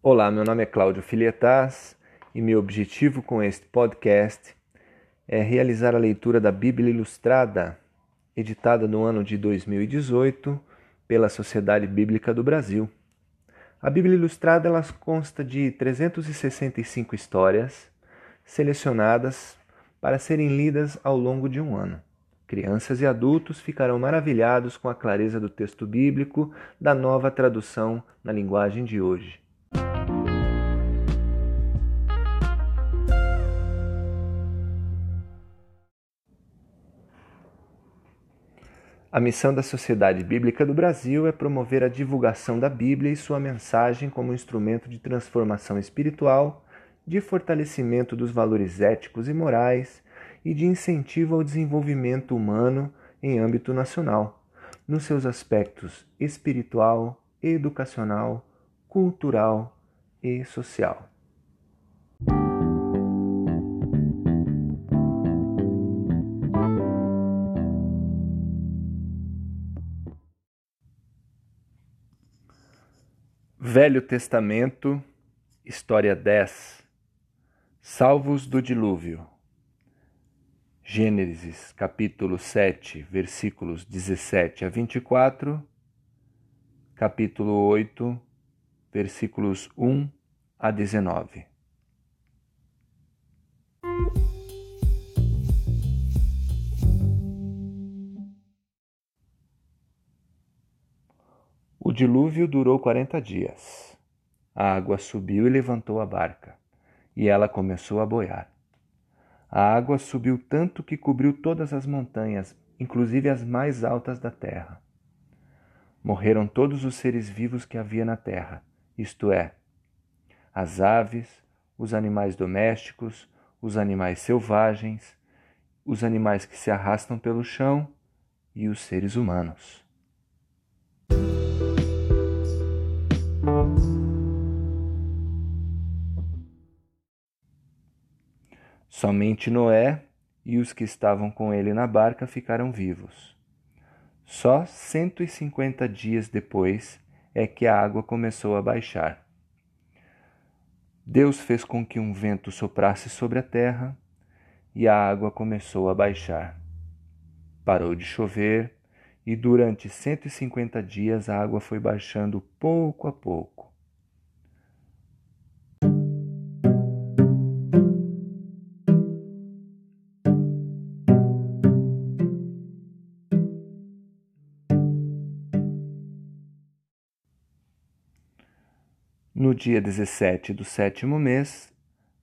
Olá, meu nome é Cláudio Filietas e meu objetivo com este podcast é realizar a leitura da Bíblia Ilustrada, editada no ano de 2018 pela Sociedade Bíblica do Brasil. A Bíblia Ilustrada ela consta de 365 histórias selecionadas para serem lidas ao longo de um ano. Crianças e adultos ficarão maravilhados com a clareza do texto bíblico da nova tradução na linguagem de hoje. A missão da Sociedade Bíblica do Brasil é promover a divulgação da Bíblia e sua mensagem como instrumento de transformação espiritual, de fortalecimento dos valores éticos e morais e de incentivo ao desenvolvimento humano em âmbito nacional, nos seus aspectos espiritual, educacional, cultural e social. Velho Testamento, História 10 Salvos do Dilúvio. Gênesis capítulo 7, versículos 17 a 24, capítulo 8, versículos 1 a 19. O dilúvio durou quarenta dias. A água subiu e levantou a barca, e ela começou a boiar. A água subiu tanto que cobriu todas as montanhas, inclusive as mais altas da terra. Morreram todos os seres vivos que havia na terra, isto é, as aves, os animais domésticos, os animais selvagens, os animais que se arrastam pelo chão e os seres humanos. Somente Noé e os que estavam com ele na barca ficaram vivos. Só 150 dias depois é que a água começou a baixar. Deus fez com que um vento soprasse sobre a terra e a água começou a baixar. Parou de chover e durante 150 dias a água foi baixando pouco a pouco. No dia 17 do sétimo mês,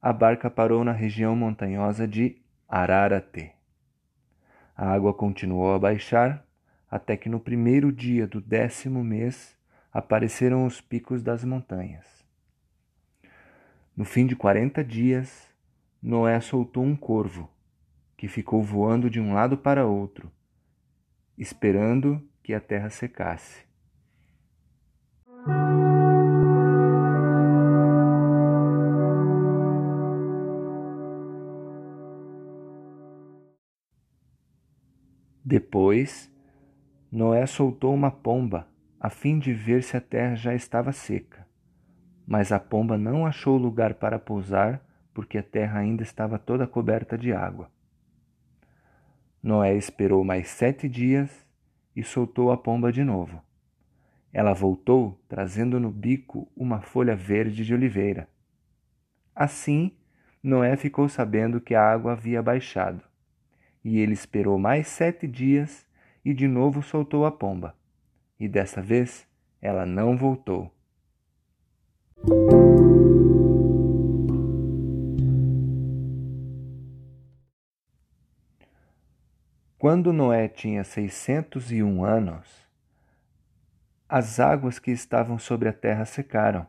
a barca parou na região montanhosa de Ararate. A água continuou a baixar até que no primeiro dia do décimo mês apareceram os picos das montanhas. No fim de quarenta dias, Noé soltou um corvo, que ficou voando de um lado para outro, esperando que a terra secasse. Depois, Noé soltou uma pomba, a fim de ver se a terra já estava seca. Mas a pomba não achou lugar para pousar, porque a terra ainda estava toda coberta de água. Noé esperou mais sete dias e soltou a pomba de novo. Ela voltou trazendo no bico uma folha verde de oliveira. Assim, Noé ficou sabendo que a água havia baixado. E ele esperou mais sete dias e de novo soltou a pomba. E dessa vez ela não voltou. Quando Noé tinha seiscentos e um anos, as águas que estavam sobre a terra secaram.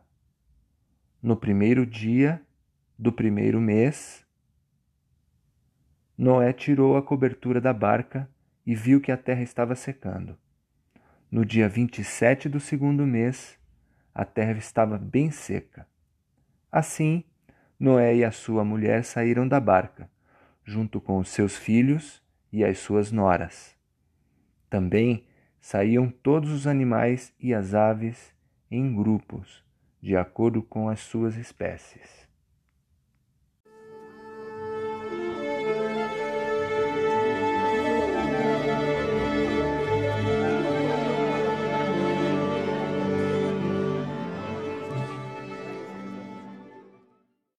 No primeiro dia do primeiro mês, Noé tirou a cobertura da barca e viu que a terra estava secando. No dia 27 do segundo mês, a terra estava bem seca. Assim, Noé e a sua mulher saíram da barca, junto com os seus filhos e as suas noras. Também saíam todos os animais e as aves em grupos, de acordo com as suas espécies.